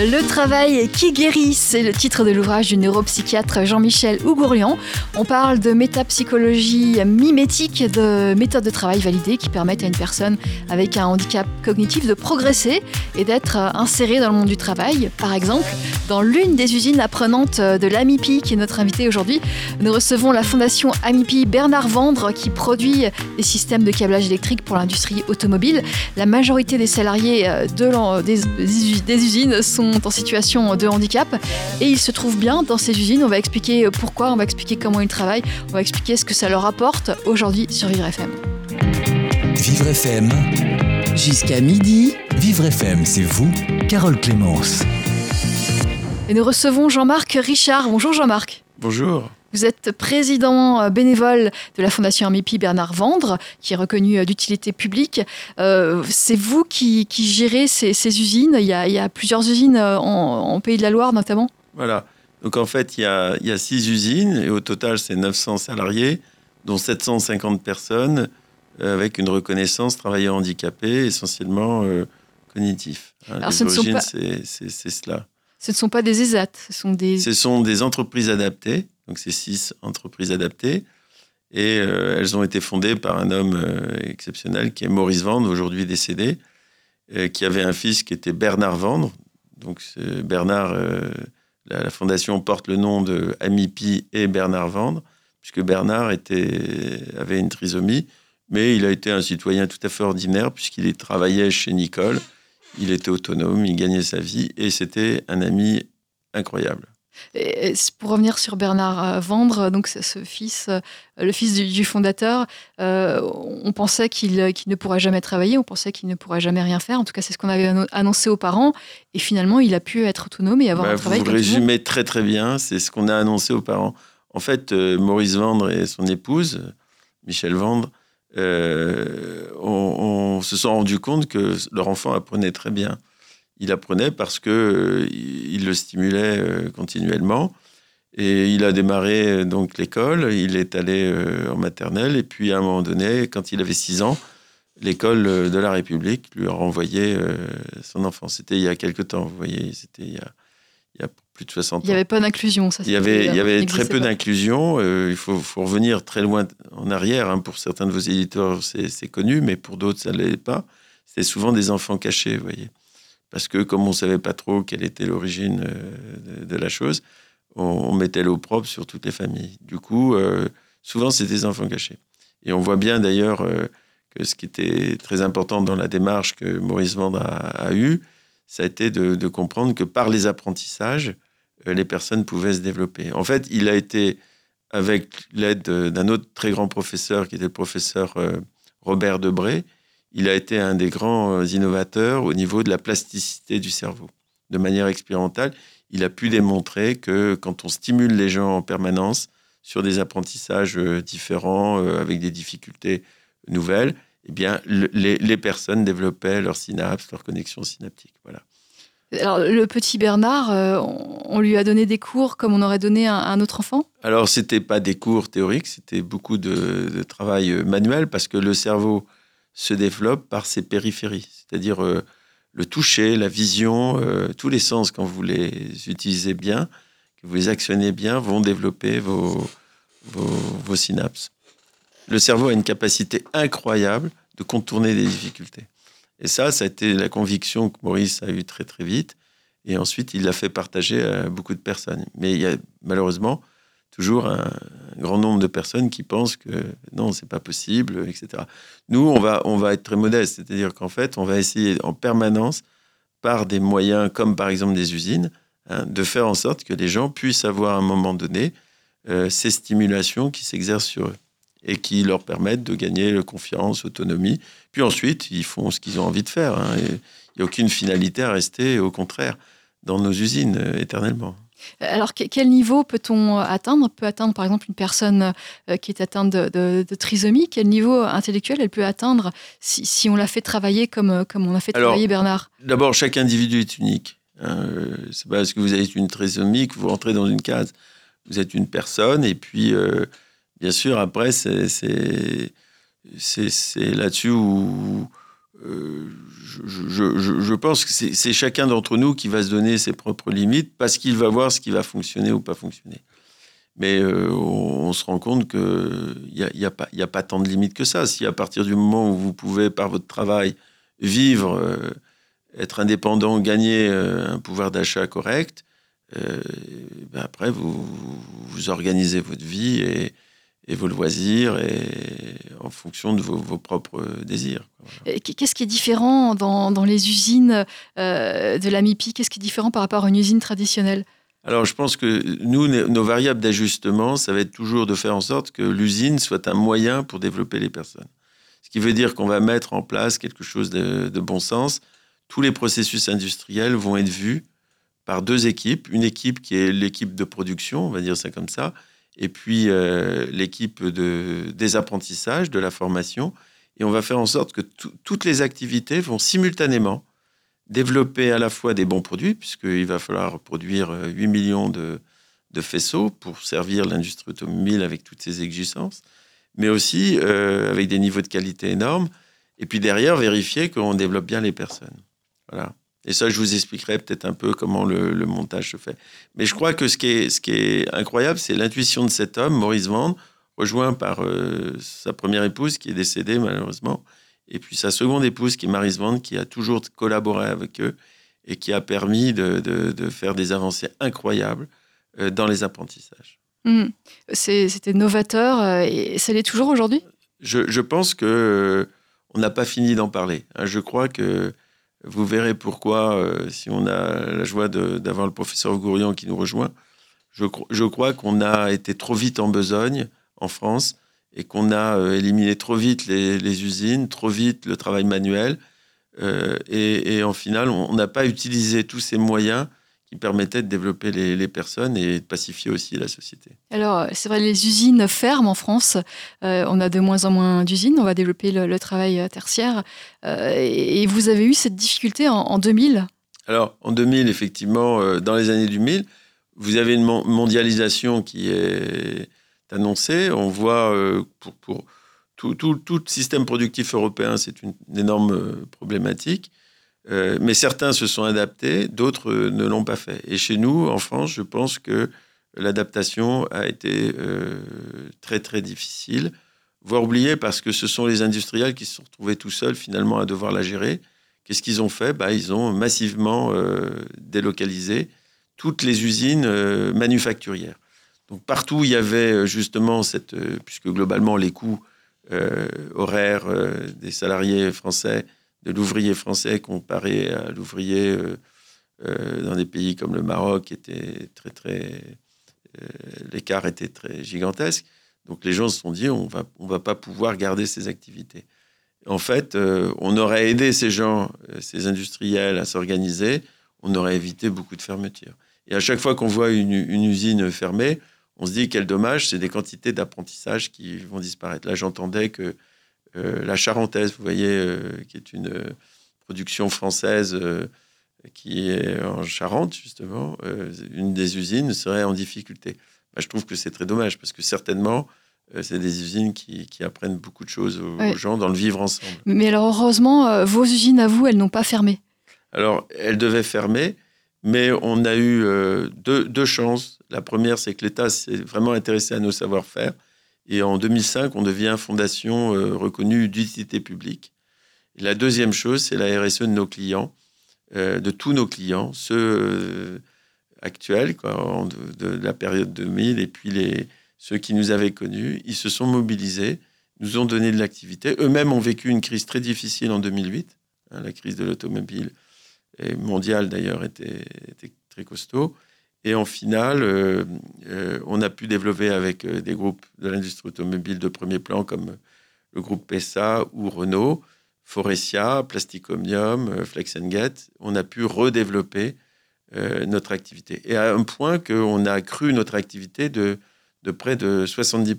Le travail qui guérit, c'est le titre de l'ouvrage du neuropsychiatre Jean-Michel Ougourian. On parle de métapsychologie mimétique, de méthodes de travail validées qui permettent à une personne avec un handicap cognitif de progresser et d'être insérée dans le monde du travail. Par exemple, dans l'une des usines apprenantes de l'AMIPI, qui est notre invité aujourd'hui, nous recevons la fondation AMIPI Bernard Vendre qui produit des systèmes de câblage électrique pour l'industrie automobile. La majorité des salariés des, des usines sont en situation de handicap et ils se trouvent bien dans ces usines. On va expliquer pourquoi, on va expliquer comment ils travaillent, on va expliquer ce que ça leur apporte aujourd'hui sur Vivre FM. Vivre FM. Jusqu'à midi. Vivre FM, c'est vous, Carole Clémence. Et nous recevons Jean-Marc Richard. Bonjour Jean-Marc. Bonjour. Vous êtes président euh, bénévole de la Fondation Amipi Bernard Vendre, qui est reconnue euh, d'utilité publique. Euh, c'est vous qui, gérez ces, usines. Il y, a, plusieurs usines en, Pays de la Loire notamment. Voilà. Donc en fait, il y a, six usines et au total, c'est 900 salariés, dont 750 personnes avec une reconnaissance travailleurs handicapés, essentiellement cognitif. Hein, Alors, ce pas... c'est cela. Ce ne sont pas des ESAT, ce sont des... Ce sont des entreprises adaptées donc c'est six entreprises adaptées. Et euh, elles ont été fondées par un homme euh, exceptionnel qui est Maurice Vendre, aujourd'hui décédé, euh, qui avait un fils qui était Bernard Vendre. Donc Bernard, la, fondation porte le nom de Amipi et Bernard Vendre, puisque Bernard avait une trisomie, mais il a été un citoyen tout à fait ordinaire puisqu'il travaillait chez Nicole, il était autonome, il gagnait sa vie et c'était un ami incroyable pour revenir sur Bernard euh, Vendre, donc ce fils, euh, le fils du, fondateur, euh, on pensait qu'il ne pourrait jamais travailler, on pensait qu'il ne pourrait jamais rien faire. En tout cas, c'est ce qu'on avait annoncé aux parents. Et finalement, il a pu être autonome et avoir bah, un travail. Vous résumez très très bien. C'est ce qu'on a annoncé aux parents. En fait, Maurice Vendre et son épouse, Michel Vendre, on, se sont rendu compte que leur enfant apprenait très bien il apprenait parce que euh, il le stimulait euh, continuellement. Et il a démarré euh, donc l'école, il est allé en maternelle, et puis à un moment donné, quand il avait 6 ans, l'école de la République lui a renvoyé son enfant. C'était il y a quelque temps, vous voyez, c'était il, y a plus de 60 ans. Il n'y avait pas d'inclusion, ça Il y avait, il y avait très peu d'inclusion. il faut, faut, revenir très loin en arrière. Hein. Pour certains de vos éditeurs, c'est connu, mais pour d'autres, ça ne l'est pas. C'était souvent des enfants cachés, vous voyez parce que comme on ne savait pas trop quelle était l'origine euh, de, la chose, on, mettait l'eau propre sur toutes les familles. Du coup, euh, souvent, c'est des enfants cachés. Et on voit bien d'ailleurs euh, que ce qui était très important dans la démarche que Maurice Vendre a, a eue, ça a été de, de, comprendre que par les apprentissages, les personnes pouvaient se développer. En fait, il a été, avec l'aide d'un autre très grand professeur, qui était le professeur Robert Debré, il a été un des grands euh, innovateurs au niveau de la plasticité du cerveau. De manière expérimentale, il a pu démontrer que quand on stimule les gens en permanence sur des apprentissages euh, différents, euh, avec des difficultés nouvelles, eh bien, les, personnes développaient leurs synapses, leurs connexions synaptiques. Voilà. Alors, le petit Bernard, on lui a donné des cours comme on aurait donné à un autre enfant? Alors, ce n'était pas des cours théoriques, c'était beaucoup de, de, travail manuel parce que le cerveau se développe par ses périphéries, c'est-à-dire euh, le toucher, la vision, euh, tous les sens, quand vous les utilisez bien, que vous les actionnez bien, vont développer vos, vos, synapses. Le cerveau a une capacité incroyable de contourner des difficultés. Et ça, ça a été la conviction que Maurice a eue très très vite. Et ensuite, il l'a fait partager à beaucoup de personnes. Mais il y a malheureusement toujours un, grand nombre de personnes qui pensent que non, c'est pas possible, etc. Nous, on va, on va être très modeste, c'est-à-dire qu'en fait, on va essayer en permanence, par des moyens comme par exemple des usines, hein, de faire en sorte que les gens puissent avoir à un moment donné euh, ces stimulations qui s'exercent sur eux et qui leur permettent de gagner confiance, autonomie. Puis ensuite, ils font ce qu'ils ont envie de faire. Hein, il n'y a aucune finalité à rester, au contraire, dans nos usines euh, éternellement. Alors, quel niveau peut-on atteindre? Peut atteindre, par exemple, une personne euh, qui est atteinte de, trisomie? Quel niveau intellectuel elle peut atteindre si, on la fait travailler comme, comme on a fait travailler Bernard? D'abord, chaque individu est unique. Hein. C'est parce que vous avez une trisomie que vous rentrez dans une case. Vous êtes une personne et puis, euh, Bien sûr, après, c'est là-dessus où euh, je, pense que c'est chacun d'entre nous qui va se donner ses propres limites parce qu'il va voir ce qui va fonctionner ou pas fonctionner. Mais euh, on, se rend compte qu'il n'y a, pas- tant de limites que ça. Si à partir du moment où vous pouvez, par votre travail, vivre, euh, être indépendant, gagner un pouvoir d'achat correct, ben après, vous, vous organisez votre vie et, et vos loisirs et en fonction de vos, vos propres désirs. Qu'est-ce qui est différent dans, dans les usines euh, de la MIPI? Qu'est-ce qui est différent par rapport à une usine traditionnelle? Alors, je pense que nous, nos nos variables d'ajustement, ça va être toujours de faire en sorte que l'usine soit un moyen pour développer les personnes. Ce qui veut dire qu'on va mettre en place quelque chose de, de bon sens. Tous les processus industriels vont être vus par deux équipes. Une équipe qui est l'équipe de production, on va dire ça comme ça, et puis euh, l'équipe de, des apprentissages, de la formation. Et on va faire en sorte que tout- toutes les activités vont simultanément développer à la fois des bons produits, puisqu'il va falloir produire euh, 8 millions de, de faisceaux pour servir l'industrie automobile avec toutes ses exigences, mais aussi euh, avec des niveaux de qualité énormes. Et puis derrière, vérifier qu'on développe bien les personnes. Voilà. Et ça, je vous expliquerai peut-être un peu comment le, le montage se fait. Mais je crois que ce qui est, ce qui est incroyable, c'est l'intuition de cet homme, Maurice Vande, rejoint par euh, sa première épouse qui est décédée malheureusement, et puis sa seconde épouse qui est Marise Vande, qui a toujours collaboré avec eux et qui a permis de, de- de faire des avancées incroyables euh, dans les apprentissages. C'est- C'était novateur euh, et ça l'est toujours aujourd'hui? Je, je pense que on n'a pas fini d'en parler. hein. Je crois que vous verrez pourquoi, euh, si on a la joie d'avoir le professeur Gourian qui nous rejoint, je, cro- je crois qu'on a été trop vite en besogne en France et qu'on a euh, éliminé trop vite les, usines, trop vite le travail manuel. euh, et, et en final, on n'a pas utilisé tous ces moyens qui permettaient de développer les, les personnes et de pacifier aussi la société. Alors, c'est vrai, les usines ferment en France. Euh, on a de moins en moins d'usines. On va développer le, le travail euh, tertiaire. Euh, et et vous avez eu cette difficulté en, en 2000 Alors, en 2000, effectivement, euh, dans les années 2000, vous avez une mon- mondialisation qui est annoncée. On voit pour, pour tout, tout, tout système productif européen, c'est une, une énorme problématique. Euh, mais certains se sont adaptés, d'autres euh, ne l'ont pas fait. Et chez nous, en France, je pense que l'adaptation a été euh, très, très difficile, voire oubliée, parce que ce sont les industriels qui se sont retrouvés tout seuls, finalement, à devoir la gérer. Qu'est-ce qu'ils ont fait? Bah, Ils ont massivement délocalisé toutes les usines manufacturières. Donc partout il y avait justement cette... puisque globalement les coûts horaires des salariés français, de l'ouvrier français comparé à l'ouvrier euh, euh, dans des pays comme le Maroc étaient très très... euh, L'écart était très gigantesque. Donc les gens se sont dit, on va, on va pas pouvoir garder ces activités. En fait, on aurait aidé ces gens, ces industriels à s'organiser, on aurait évité beaucoup de fermetures. Et à chaque fois qu'on voit une, une usine fermée, on se dit quel dommage, c'est des quantités d'apprentissage qui vont disparaître. Là, j'entendais que la Charentaise, vous voyez, euh, qui est une euh, production française euh, qui est en Charente, justement, euh, une des usines serait en difficulté. Bah, je trouve que c'est très dommage parce que certainement, euh, c'est des usines qui, qui apprennent beaucoup de choses aux, Ouais. gens dans le vivre ensemble. Mais alors, heureusement, euh, vos usines à vous, elles n'ont pas fermé. Alors, elle devait fermer, mais on a eu euh, deux, deux chances. La première, c'est que l'État s'est vraiment intéressé à nos savoir-faire. Et en 2005, on devient fondation euh, reconnue d'utilité publique. La deuxième chose, c'est la RSE de nos clients, euh, de tous nos clients, ceux euh, actuels, de, la période 2000, et puis les, ceux qui nous avaient connus. Ils se sont mobilisés, nous ont donné de l'activité. Eux-mêmes ont vécu une crise très difficile en 2008, hein, la crise de l'automobile mondiale d'ailleurs était très costaud. Et en finale, euh, euh, on a pu développer avec euh, des groupes de l'industrie automobile de premier plan comme le groupe PESA ou Renault, Forestia, Plasticomium, Flex Get. On a pu redévelopper euh, notre activité. Et à un point qu'on a cru notre activité de, de près de 70%.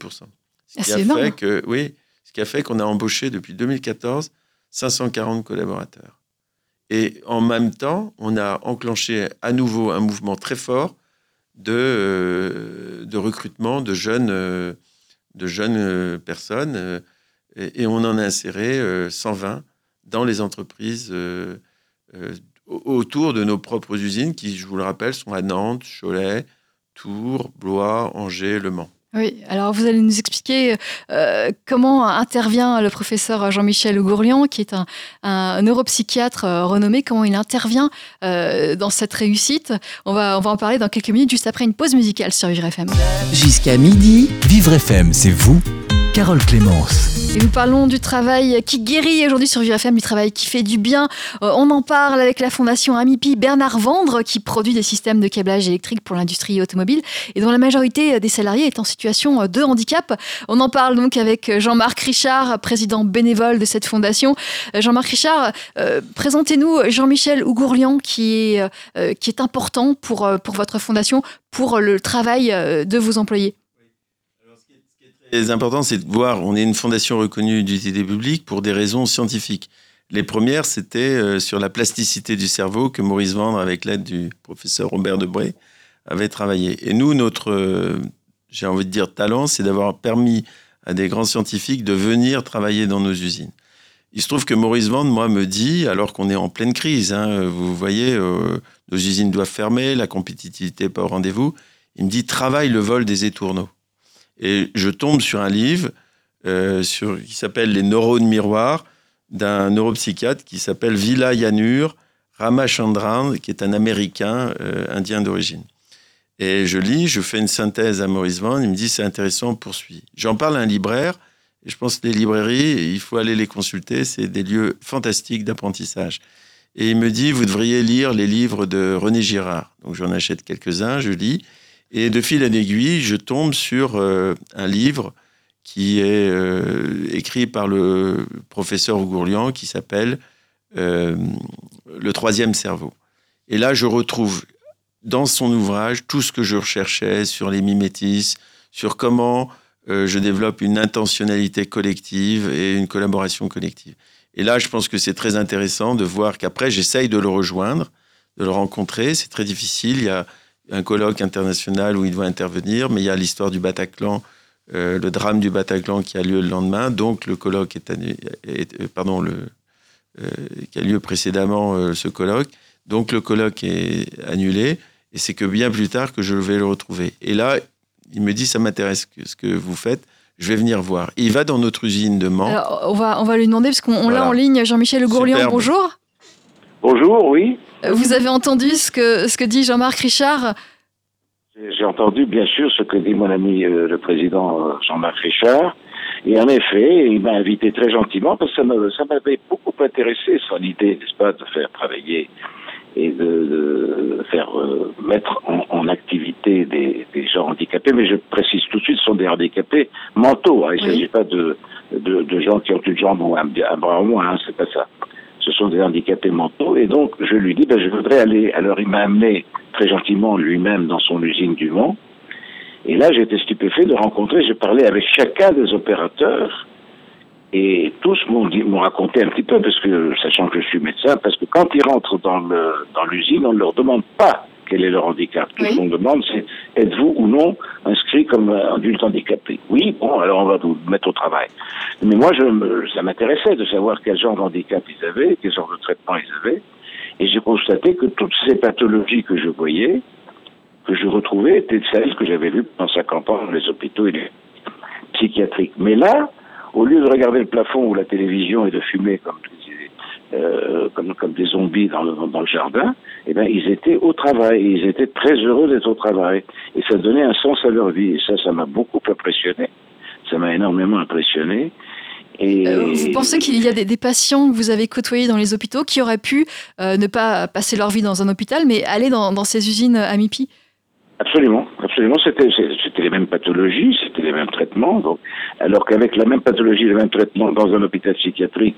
Ce Ah, qui a énorme. fait que, oui, ce qui a fait qu'on a embauché depuis 2014 540 collaborateurs. Et en même temps, on a enclenché à nouveau un mouvement très fort de, euh, recrutement de jeunes, euh, de jeunes personnes et, on en a inséré 120 dans les entreprises autour de nos propres usines qui, je vous le rappelle, sont à Nantes, Cholet, Tours, Blois, Angers, Le Mans. Oui, alors vous allez nous expliquer euh, comment intervient le professeur Jean-Michel Gourlian, qui est un, neuropsychiatre euh, renommé, comment il intervient euh, dans cette réussite? On va, on va en parler dans quelques minutes, juste après une pause musicale sur Vivre FM. Jusqu'à midi. Vivre FM, c'est vous, Carole Clémence. Et nous parlons du travail qui guérit aujourd'hui sur VFM, du travail qui fait du bien. Euh, on en parle avec la fondation Amipi Bernard Vendre qui produit des systèmes de câblage électrique pour l'industrie automobile et dont la majorité des salariés est en situation de handicap. On en parle donc avec Jean-Marc Richard, président bénévole de cette fondation. Euh, Jean-Marc Richard, euh, présentez-nous Jean-Michel Ougourlian qui est, important pour votre fondation, pour le travail de vos employés très important, c'est de voir, on est une fondation reconnue d'utilité publique pour des raisons scientifiques. Les premières, c'était euh, sur la plasticité du cerveau que Maurice Vendre, avec l'aide du professeur Robert Debré, avait travaillé. Et nous, notre, euh, j'ai envie de dire, talent, c'est d'avoir permis à des grands scientifiques de venir travailler dans nos usines. Il se trouve que Maurice Vendre, moi, me dit, alors qu'on est en pleine crise, hein, vous voyez, euh, nos usines doivent fermer, la compétitivité n'est pas au rendez-vous, il me dit, travaille le vol des étourneaux. Et je tombe sur un livre euh, sur, qui s'appelle Les neurones miroirs d'un neuropsychiatre qui s'appelle Vila Yanur Ramachandran, qui est un Américain euh, indien d'origine. Et je lis, je fais une synthèse à Maurice Van, il me dit c'est intéressant, on poursuit. J'en parle à un libraire, et je pense que les librairies, il faut aller les consulter, c'est des lieux fantastiques d'apprentissage. Et il me dit, vous devriez lire les livres de René Girard. Donc j'en achète quelques-uns, je lis, et de fil en aiguille, je tombe sur euh, un livre qui est euh, écrit par le professeur Ougourlian qui s'appelle euh, Le troisième cerveau. Et là, je retrouve dans son ouvrage tout ce que je recherchais sur les mimétismes, sur comment je développe une intentionnalité collective et une collaboration collective. Et là, je pense que c'est très intéressant de voir qu'après, j'essaye de le rejoindre, de le rencontrer. C'est très difficile. Il y a un colloque international où il doit intervenir, mais il y a l'histoire du Bataclan, euh, le drame du Bataclan qui a lieu le lendemain, donc le colloque est, euh, pardon, le, euh, qui a lieu précédemment ce colloque, donc le colloque est annulé, et c'est que bien plus tard que je vais le retrouver. Et là, il me dit, ça m'intéresse ce que vous faites, je vais venir voir. il va dans notre usine de Mans. on, va, on va lui demander, parce qu'on l'a en ligne, Jean-Michel Gourlian, bonjour. Bonjour, oui. Vous avez entendu ce que, ce que dit Jean-Marc Richard? J'ai entendu bien sûr ce que dit mon ami euh, le président euh, Jean-Marc Richard. Et en effet, il m'a invité très gentiment parce que ça m'avait beaucoup intéressé son idée, n'est-ce pas, de faire travailler et de, faire euh, mettre en, activité des, gens handicapés. Mais je précise tout de suite, ce sont des handicapés mentaux. Hein. Il ne s'agit pas de, de, gens qui ont une jambe ou un, bras au moins, hein, c'est pas ça ce sont des handicapés mentaux. Et donc, je lui dis, ben, je voudrais aller. Alors, il m'a amené très gentiment lui-même dans son usine du Mans. Et là, j'étais stupéfait de rencontrer, je parlais avec chacun des opérateurs. Et tous m'ont raconté un petit peu, parce que, sachant que je suis médecin, parce que quand ils rentrent dans l'usine, on ne leur demande pas quel est leur handicap. Tout ce qu'on demande, c'est êtes-vous ou non inscrit comme adulte handicapé? Oui, bon, alors on va vous mettre au travail. Mais moi, je, ça m'intéressait de savoir quel genre d'handicap ils avaient, quel genre de traitement ils avaient. Et j'ai constaté que toutes ces pathologies que je voyais, que je retrouvais, étaient celles que j'avais vues pendant 50 ans dans les hôpitaux et les psychiatriques. Mais là, au lieu de regarder le plafond ou la télévision et de fumer comme euh, comme, comme des zombies dans le, dans le jardin, eh ben, ils étaient au travail. Ils étaient très heureux d'être au travail. Et ça donnait un sens à leur vie. Et ça, ça m'a beaucoup impressionné. Ça m'a énormément impressionné. Et... Euh, vous pensez qu'il y a des, des, patients que vous avez côtoyés dans les hôpitaux qui auraient pu euh, ne pas passer leur vie dans un hôpital, mais aller dans, dans ces usines à MIPI? Absolument, absolument. C'était, c'était les mêmes pathologies, c'était les mêmes traitements. Donc, alors qu'avec la même pathologie, le même traitement dans un hôpital psychiatrique,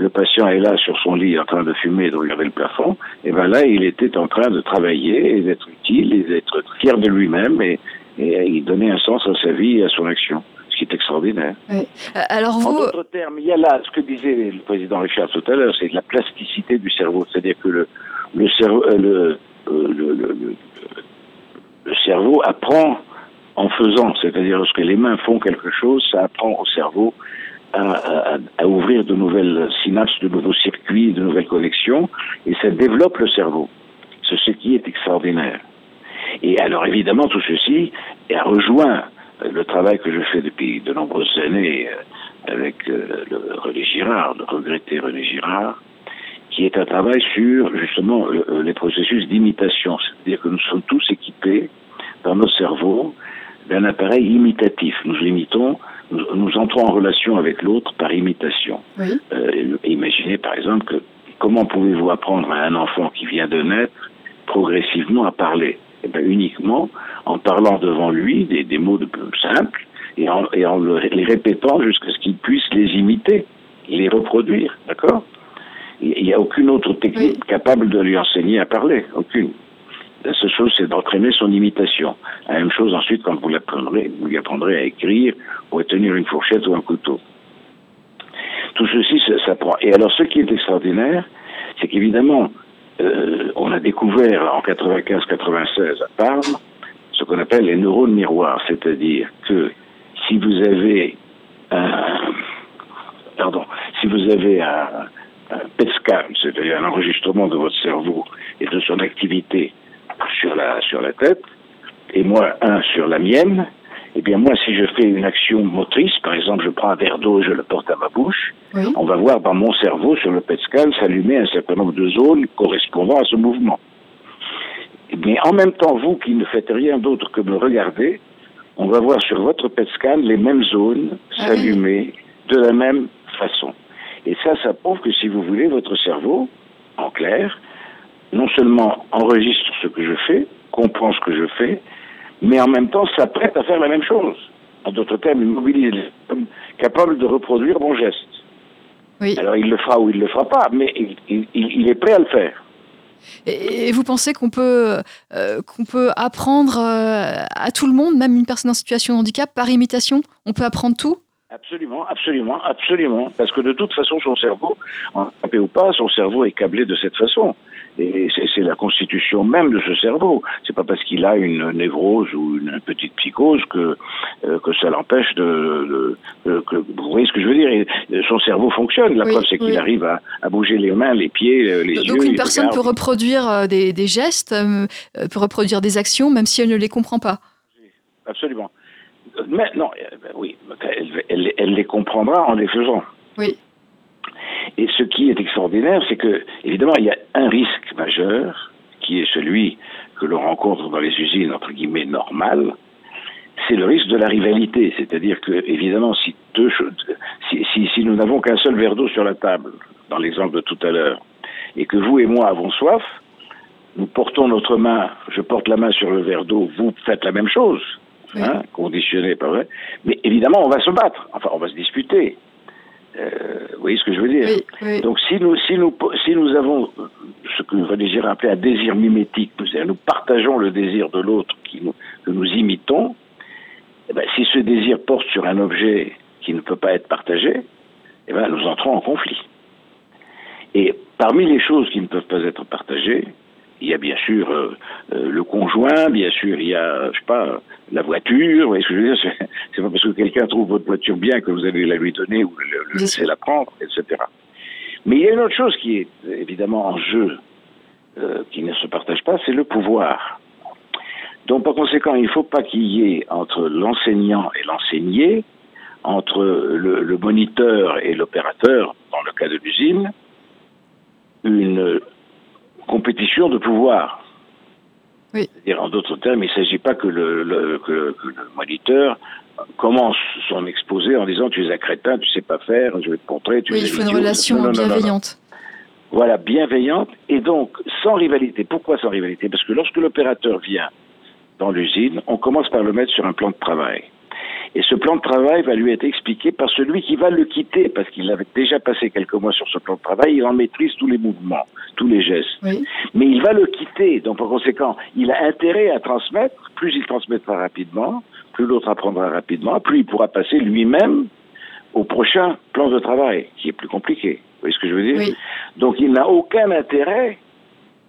le patient est là sur son lit en train de fumer et de regarder le plafond, et ben là, il était en train de travailler et d'être utile et d'être fier de lui-même et, et il donnait un sens à sa vie et à son action ce qui est extraordinaire. Euh, alors vous... En d'autres termes, il y a là ce que disait le président Richard tout à l'heure, c'est la plasticité du cerveau, c'est-à-dire que le, le cerveau, euh, euh, le, le, le, cerveau apprend en faisant, c'est-à-dire lorsque les mains font quelque chose, ça apprend au cerveau à, ouvrir de nouvelles synapses, de nouveaux circuits, de nouvelles connexions, et ça développe le cerveau. C'est ce qui est extraordinaire. Et alors évidemment, tout ceci a rejoint le travail que je fais depuis de nombreuses années euh, avec euh, René Girard, le regretté René Girard, qui est un travail sur justement les processus d'imitation. C'est-à-dire que nous sommes tous équipés dans nos cerveaux d'un appareil imitatif. Nous imitons, nous, entrons en relation avec l'autre par imitation. Euh, imaginez par exemple que comment pouvez-vous apprendre à un enfant qui vient de naître progressivement à parler? Eh bien, Uniquement en parlant devant lui des, des mots de, simples et en, et en les répétant jusqu'à ce qu'il puisse les imiter, les reproduire. D'accord? Il n'y a aucune autre technique capable de lui enseigner à parler. Aucune. La seule chose, c'est d'entraîner son imitation. La même chose ensuite quand vous l'apprendrez, vous lui apprendrez à écrire ou à tenir une fourchette ou un couteau. Tout ceci ça prend. Et alors, ce qui est extraordinaire, c'est qu'évidemment, euh, on a découvert en 95-96 à Parme ce qu'on appelle les neurones miroirs, c'est-à-dire que si vous avez un, pardon, si vous avez un, c'est-à-dire un enregistrement de votre cerveau et de son activité sur la, sur la tête, et moi un sur la mienne, eh bien moi si je fais une action motrice, par exemple je prends un verre d'eau et je le porte à ma bouche, on va voir dans mon cerveau sur le PET scan s'allumer un certain nombre de zones correspondant à ce mouvement. Mais en même temps, vous qui ne faites rien d'autre que me regarder, on va voir sur votre PET scan les mêmes zones ah s'allumer de la même façon. Et ça, ça prouve que si vous voulez, votre cerveau, en clair, non seulement enregistre ce que je fais, comprend ce que je fais, mais en même temps s'apprête à faire la même chose. En d'autres termes, il mobilise les capable de reproduire mon geste. Oui. Alors il le fera ou il ne le fera pas, mais il, il, est prêt à le faire. Et, vous pensez qu'on peut, euh, qu'on peut apprendre euh, à tout le monde, même une personne en situation de handicap, par imitation? On peut apprendre tout? Absolument, absolument, absolument. Parce que de toute façon, son cerveau, handicapé ou pas, son cerveau est câblé de cette façon. Et c'est la constitution même de ce cerveau. C'est pas parce qu'il a une névrose ou une petite psychose que euh, que ça l'empêche de, de, que, vous voyez ce que je veux dire? son cerveau fonctionne. La preuve c'est qu'il arrive à, à, bouger les mains, les pieds, euh, les donc, yeux. Donc une personne peut reproduire euh, des, des gestes, peut reproduire des actions, même si elle ne les comprend pas. Absolument. Mais non, oui, elle, elle, elle les comprendra en les faisant. Oui. Et ce qui est extraordinaire, c'est que, évidemment, il y a un risque majeur, qui est celui que l'on rencontre dans les usines, entre guillemets, normales, c'est le risque de la rivalité. C'est-à-dire que, évidemment, si, deux, si, si, si nous n'avons qu'un seul verre d'eau sur la table, dans l'exemple de tout à l'heure, et que vous et moi avons soif, nous portons notre main, je porte la main sur le verre d'eau, vous faites la même chose, hein, conditionné, pas vrai Mais évidemment, on va se battre, enfin, on va se disputer. Euh, vous voyez ce que je veux dire Donc si nous, si, nous, si nous avons ce que René appelait un désir mimétique, nous, partageons le désir de l'autre que nous imitons, eh ben, si ce désir porte sur un objet qui ne peut pas être partagé, eh ben, nous entrons en conflit. Et parmi les choses qui ne peuvent pas être partagées, il y a bien sûr euh, euh, le conjoint, bien sûr il y a, je sais pas, la voiture. Vous voyez ce que je veux dire C'est pas parce que quelqu'un trouve votre voiture bien que vous allez la lui donner ou le, laisser la prendre, etc. Mais il y a une autre chose qui est évidemment en jeu, euh, qui ne se partage pas, c'est le pouvoir. Donc par conséquent, il ne faut pas qu'il y ait entre l'enseignant et l'enseigné, entre le, le moniteur et l'opérateur, dans le cas de l'usine, une compétition de pouvoir. Oui. C'est-à-dire, en d'autres termes, il ne s'agit pas que le, le, que, le, moniteur commence son exposé en disant tu es un crétin, tu sais pas faire, je vais te montrer. Tu oui, il faut une relation bienveillante. voilà, bienveillante et donc sans rivalité. Pourquoi sans rivalité? Parce que lorsque l'opérateur vient dans l'usine, on commence par le mettre sur un plan de travail. Et ce plan de travail va lui être expliqué par celui qui va le quitter, parce qu'il avait déjà passé quelques mois sur ce plan de travail, il en maîtrise tous les mouvements, tous les gestes. Mais il va le quitter, donc par conséquent, il a intérêt à transmettre, plus il transmettra rapidement, plus l'autre apprendra rapidement, plus il pourra passer lui-même au prochain plan de travail, qui est plus compliqué. Vous voyez ce que je veux dire? Donc il n'a aucun intérêt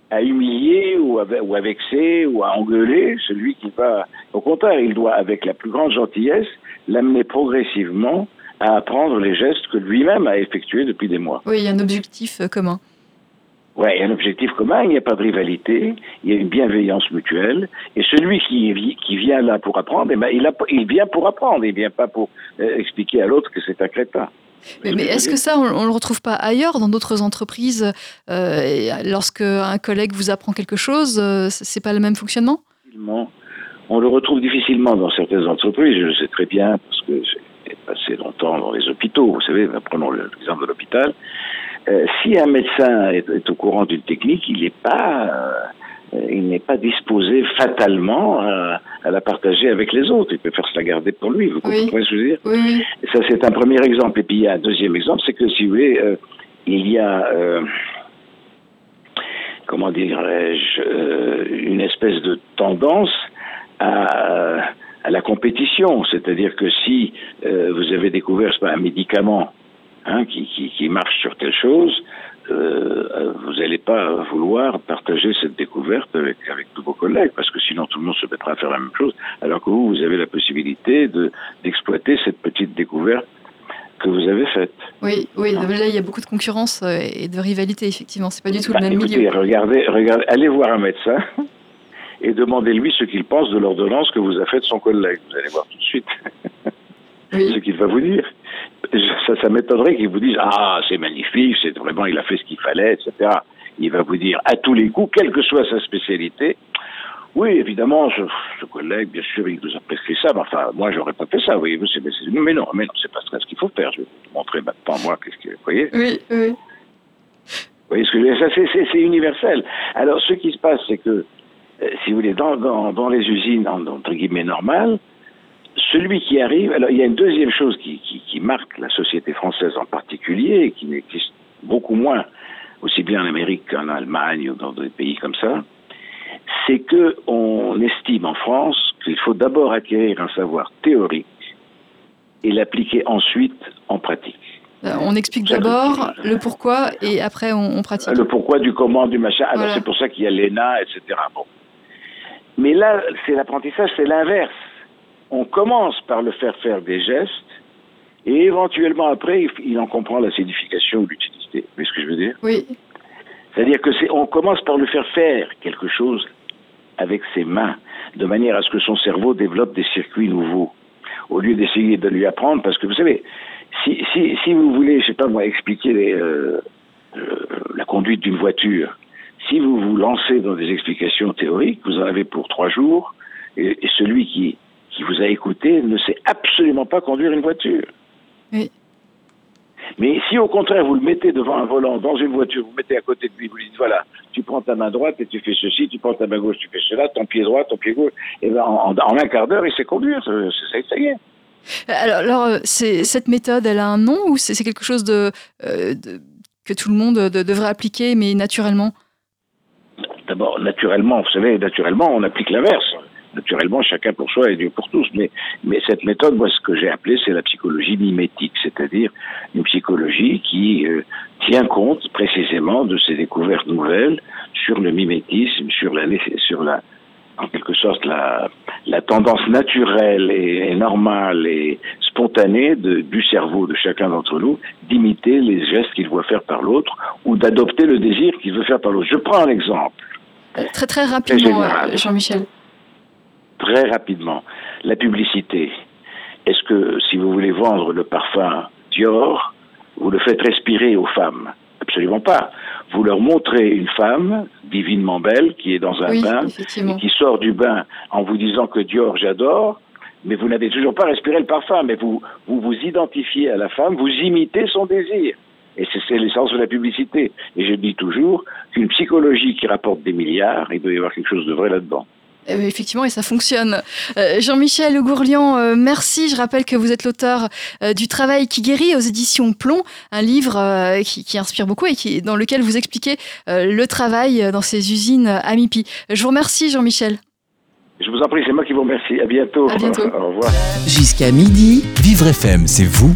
à humilier ou à, ou à vexer ou à engueuler celui qui va. Au contraire, il doit, avec la plus grande gentillesse, l'amener progressivement à apprendre les gestes que lui-même a effectués depuis des mois. Oui, il y a un objectif euh, commun. Oui, il y a un objectif commun, il n'y a pas de rivalité, il y a une bienveillance mutuelle, et celui qui, qui vient là pour apprendre, eh ben, il, a, il vient pour apprendre, il vient pas pour euh, expliquer à l'autre que c'est un crétin. Mais, est-ce que ça, on ne le retrouve pas ailleurs, dans d'autres entreprises euh, Lorsque un collègue vous apprend quelque chose, euh, c'est pas le même fonctionnement? On le retrouve difficilement dans certaines entreprises, je le sais très bien, parce que j'ai passé longtemps dans les hôpitaux, vous savez, prenons l'exemple de l'hôpital. Euh, si un médecin est, au courant d'une technique, il n'est pas, euh, il n'est pas disposé fatalement à, la partager avec les autres. Il peut faire se la garder pour lui. Vous comprenez ce que je veux dire oui. Ça, c'est un premier exemple. Et puis il y a un deuxième exemple, c'est que si vous voulez, euh, il y a comment dirais-je, une espèce de tendance à, à la compétition. C'est-à-dire que si vous avez découvert pas, un médicament Hein, qui, qui, qui, marche sur telle chose, euh, vous n'allez pas vouloir partager cette découverte avec, avec tous vos collègues, parce que sinon tout le monde se mettra à faire la même chose, alors que vous, vous avez la possibilité de, d'exploiter cette petite découverte que vous avez faite. Oui, oui, là il y a beaucoup de concurrence euh, et de rivalité, effectivement, c'est pas du tout le bah, même milieu. Regardez, regardez, allez voir un médecin et demandez-lui ce qu'il pense de l'ordonnance que vous a faite son collègue. Vous allez voir tout de suite ce qu'il va vous dire ça, ça m'étonnerait qu'il vous dise Ah, c'est magnifique, c'est vraiment, il a fait ce qu'il fallait, etc. Il va vous dire à tous les coups, quelle que soit sa spécialité, oui, évidemment, ce, collègue, bien sûr, il nous a prescrit ça, mais enfin, moi, j'aurais pas fait ça, voyez-vous. Mais non, mais non, c'est pas ce qu'il faut faire. Je vais vous montrer maintenant, moi, qu'est-ce que. Vous voyez Oui, oui. Vous voyez ce que je veux dire? Ça, c'est universel. Alors, ce qui se passe, c'est que, euh, si vous voulez, dans, dans, dans les usines, entre guillemets, normales, celui qui arrive, alors il y a une deuxième chose qui, qui, marque la société française en particulier, et qui n'existe beaucoup moins, aussi bien en Amérique qu'en Allemagne ou dans des pays comme ça, c'est que on estime en France qu'il faut d'abord acquérir un savoir théorique et l'appliquer ensuite en pratique. Euh, on explique d'abord le pourquoi et après on, pratique. Le pourquoi du comment, du machin. Alors c'est pour ça qu'il y a l'ENA, etc. Bon. Mais là, c'est l'apprentissage, c'est l'inverse on commence par le faire faire des gestes et éventuellement après, il en comprend la signification ou l'utilité. Vous voyez ce que je veux dire? Oui. C'est-à-dire que c'est, on commence par lui faire faire quelque chose avec ses mains, de manière à ce que son cerveau développe des circuits nouveaux, au lieu d'essayer de lui apprendre, parce que vous savez, si, si, si vous voulez, je sais pas moi, expliquer les, euh, euh, la conduite d'une voiture, si vous vous lancez dans des explications théoriques, vous en avez pour trois jours, et celui qui qui vous a écouté ne sait absolument pas conduire une voiture. Oui. Mais si au contraire vous le mettez devant un volant dans une voiture, vous mettez à côté de lui, vous lui dites voilà, tu prends ta main droite et tu fais ceci, tu prends ta main gauche, tu fais cela, ton pied droit, ton pied gauche, et ben en, un quart d'heure il sait conduire, ça, ça y est. Alors, alors euh, cette méthode, elle a un nom ou c'est quelque chose de, euh, que tout le monde devrait appliquer, mais naturellement? D'abord, naturellement, vous savez, naturellement, on applique l'inverse. Naturellement, chacun pour soi et Dieu pour tous. Mais, mais cette méthode, moi, ce que j'ai appelé, c'est la psychologie mimétique, c'est-à-dire une psychologie qui euh, tient compte précisément de ces découvertes nouvelles sur le mimétisme, sur la, sur la, en quelque sorte la, la tendance naturelle et, normale et spontanée de, du cerveau de chacun d'entre nous d'imiter les gestes qu'il voit faire par l'autre ou d'adopter le désir qu'il veut faire par l'autre. Je prends un exemple. Très très rapidement, euh, Jean-Michel très rapidement. La publicité. Est-ce que si vous voulez vendre le parfum Dior, vous le faites respirer aux femmes Absolument pas. Vous leur montrez une femme divinement belle qui est dans un bain et qui sort du bain en vous disant que Dior j'adore, mais vous n'avez toujours pas respiré le parfum, mais vous, vous vous identifiez à la femme, vous imitez son désir. Et c'est l'essence de la publicité. Et je dis toujours qu'une psychologie qui rapporte des milliards, il doit y avoir quelque chose de vrai là-dedans. Ben, effectivement, et ça fonctionne. Euh, Jean-Michel Gourlian, euh, merci. Je rappelle que vous êtes l'auteur euh, du Travail qui guérit aux éditions Plomb, un livre qui, inspire beaucoup et qui, dans lequel vous expliquez le travail dans ces usines à MIPI. Je vous remercie, Jean-Michel. Je vous en prie, c'est moi qui vous remercie. À bientôt. À bientôt. Au revoir. Jusqu'à midi. Vivre FM, c'est vous,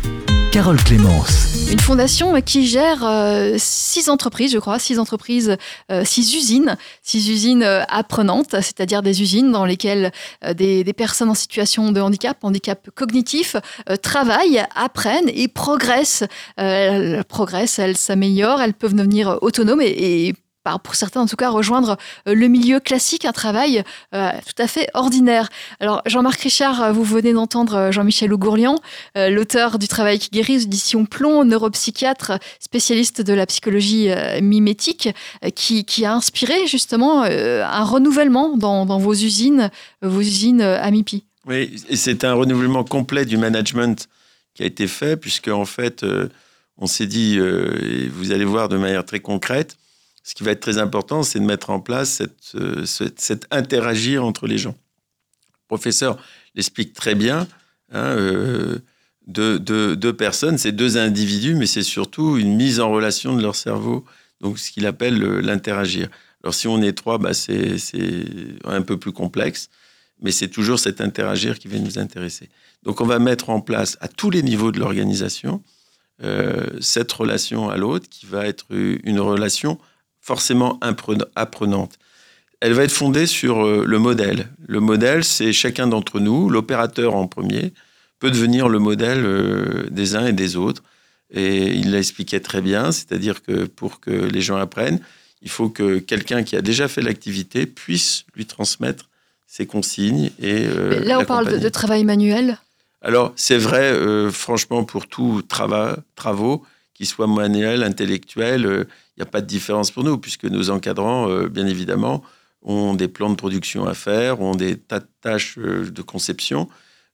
Carole Clémence. Une fondation qui gère euh, six entreprises, je crois, six entreprises, euh, six usines, six usines euh, apprenantes, c'est-à-dire des usines dans lesquelles des, personnes en situation de handicap, handicap cognitif, travaillent, apprennent et progressent. elles progressent, elles s'améliorent, elles peuvent devenir autonomes et pour certains en tout cas, rejoindre euh, le milieu classique, un travail euh, tout à fait ordinaire. Alors Jean-Marc Richard, euh, vous venez d'entendre Jean-Michel Ougourlian, l'auteur du travail qui guérit aux éditions Plomb, neuropsychiatre, spécialiste de la psychologie mimétique, qui, a inspiré justement un renouvellement dans, vos usines, vos usines à MIPI. Oui, c'est un renouvellement complet du management qui a été fait, puisque en fait, on s'est dit, vous allez voir de manière très concrète, ce qui va être très important, c'est de mettre en place euh, cette, cette, interagir entre les gens. Le professeur l'explique très bien. Hein, euh, deux, personnes, c'est deux individus, mais c'est surtout une mise en relation de leur cerveau, donc ce qu'il appelle l'interagir. Alors si on est trois, bah c'est un peu plus complexe, mais c'est toujours cet interagir qui va nous intéresser. Donc on va mettre en place à tous les niveaux de l'organisation euh, cette relation à l'autre qui va être une relation forcément apprenante. Elle va être fondée sur euh, le modèle. Le modèle, c'est chacun d'entre nous, l'opérateur en premier, peut devenir le modèle euh, des uns et des autres. Et il l'expliquait très bien, c'est-à-dire que pour que les gens apprennent, il faut que quelqu'un qui a déjà fait l'activité puisse lui transmettre ses consignes. Et, euh, Là, on parle de, travail manuel? Alors, c'est vrai, franchement, pour tous travaux, qu'ils soient manuels, intellectuels, n'y a pas de différence pour nous, puisque nos encadrants, euh, bien évidemment, ont des plans de production à faire, ont des tas de tâches euh, de conception.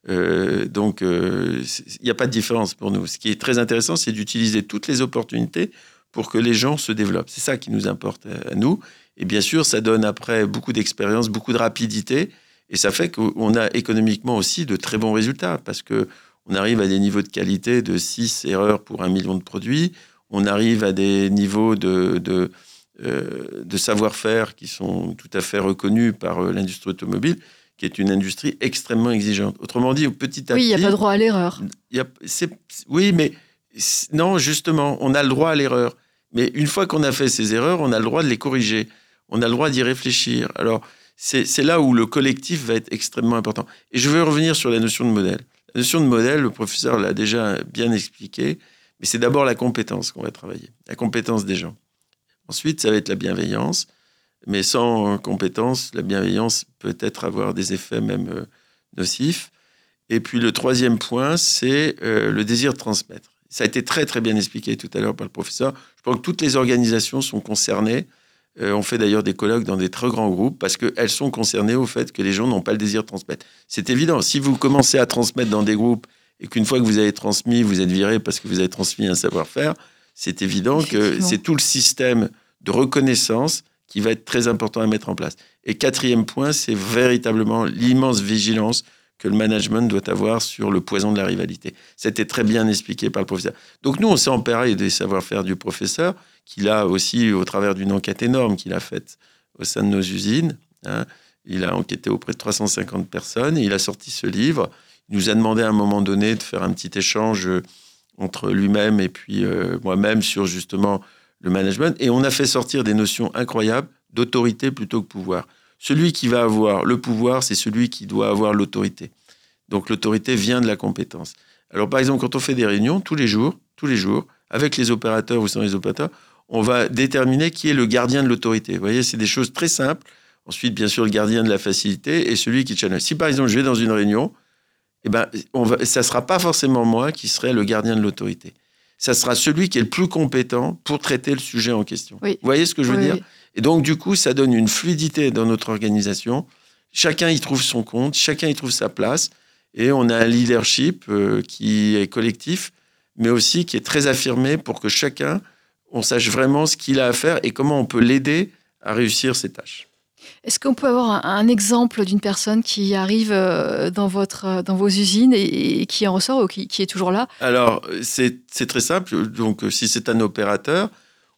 Euh, donc, il n'y a pas de différence pour nous. Ce qui est très intéressant, c'est d'utiliser toutes les opportunités pour que les gens se développent. C'est ça qui nous importe à nous. Et bien sûr, ça donne après beaucoup d'expérience, beaucoup de rapidité. Et ça fait qu'on a économiquement aussi de très bons résultats parce que on arrive à des niveaux de qualité de 6 erreurs pour un million de produits on arrive à des niveaux de, de, euh, savoir-faire qui sont tout à fait reconnus par euh, l'industrie automobile, qui est une industrie extrêmement exigeante. Autrement dit, petit à petit... Oui, il n'y a pas droit à l'erreur. Oui, mais non, justement, on a le droit à l'erreur. Mais une fois qu'on a fait ces erreurs, on a le droit de les corriger. On a le droit d'y réfléchir. Alors, c'est là où le collectif va être extrêmement important. Et je veux revenir sur la notion de modèle. La notion de modèle, le professeur l'a déjà bien expliqué, mais c'est d'abord la compétence qu'on va travailler, la compétence des gens. Ensuite, ça va être la bienveillance. Mais sans compétence, la bienveillance peut être avoir des effets même euh, nocifs. Et puis le troisième point, c'est euh, le désir de transmettre. Ça a été très très bien expliqué tout à l'heure par le professeur. Je pense que toutes les organisations sont concernées. Euh, on fait d'ailleurs des colloques dans des très grands groupes parce qu'elles sont concernées au fait que les gens n'ont pas le désir de transmettre. C'est évident. Si vous commencez à transmettre dans des groupes et qu'une fois que vous avez transmis, vous êtes viré parce que vous avez transmis un savoir-faire, c'est évident que c'est tout le système de reconnaissance qui va être très important à mettre en place. Et quatrième point, c'est véritablement l'immense vigilance que le management doit avoir sur le poison de la rivalité. C'était très bien expliqué par le professeur. Donc nous, on s'est emparé des savoir-faire du professeur, qu'il a aussi, au travers d'une enquête énorme qu'il a faite au sein de nos usines. Hein. il a enquêté auprès de 350 personnes et il a sorti ce livre il nous a demandé à un moment donné de faire un petit échange euh, entre lui-même et puis euh, moi-même sur justement le management. Et on a fait sortir des notions incroyables d'autorité plutôt que pouvoir. Celui qui va avoir le pouvoir, c'est celui qui doit avoir l'autorité. Donc l'autorité vient de la compétence. Alors par exemple, quand on fait des réunions tous les jours, tous les jours, avec les opérateurs ou sans les opérateurs, on va déterminer qui est le gardien de l'autorité. Vous voyez, c'est des choses très simples. Ensuite, bien sûr, le gardien de la facilité et celui qui challenge. Si par exemple, je vais dans une réunion, eh ben, on va, ça ne sera pas forcément moi qui serai le gardien de l'autorité. Ça sera celui qui est le plus compétent pour traiter le sujet en question. Vous voyez ce que je veux dire Et donc, du coup, ça donne une fluidité dans notre organisation. Chacun y trouve son compte, chacun y trouve sa place. Et on a un leadership euh, qui est collectif, mais aussi qui est très affirmé pour que chacun, on sache vraiment ce qu'il a à faire et comment on peut l'aider à réussir ses tâches. Est-ce qu'on peut avoir un, exemple d'une personne qui arrive euh, dans, votre, euh, dans vos usines et, qui en ressort ou qui, est toujours là? Alors, c'est très simple. Donc, si c'est un opérateur,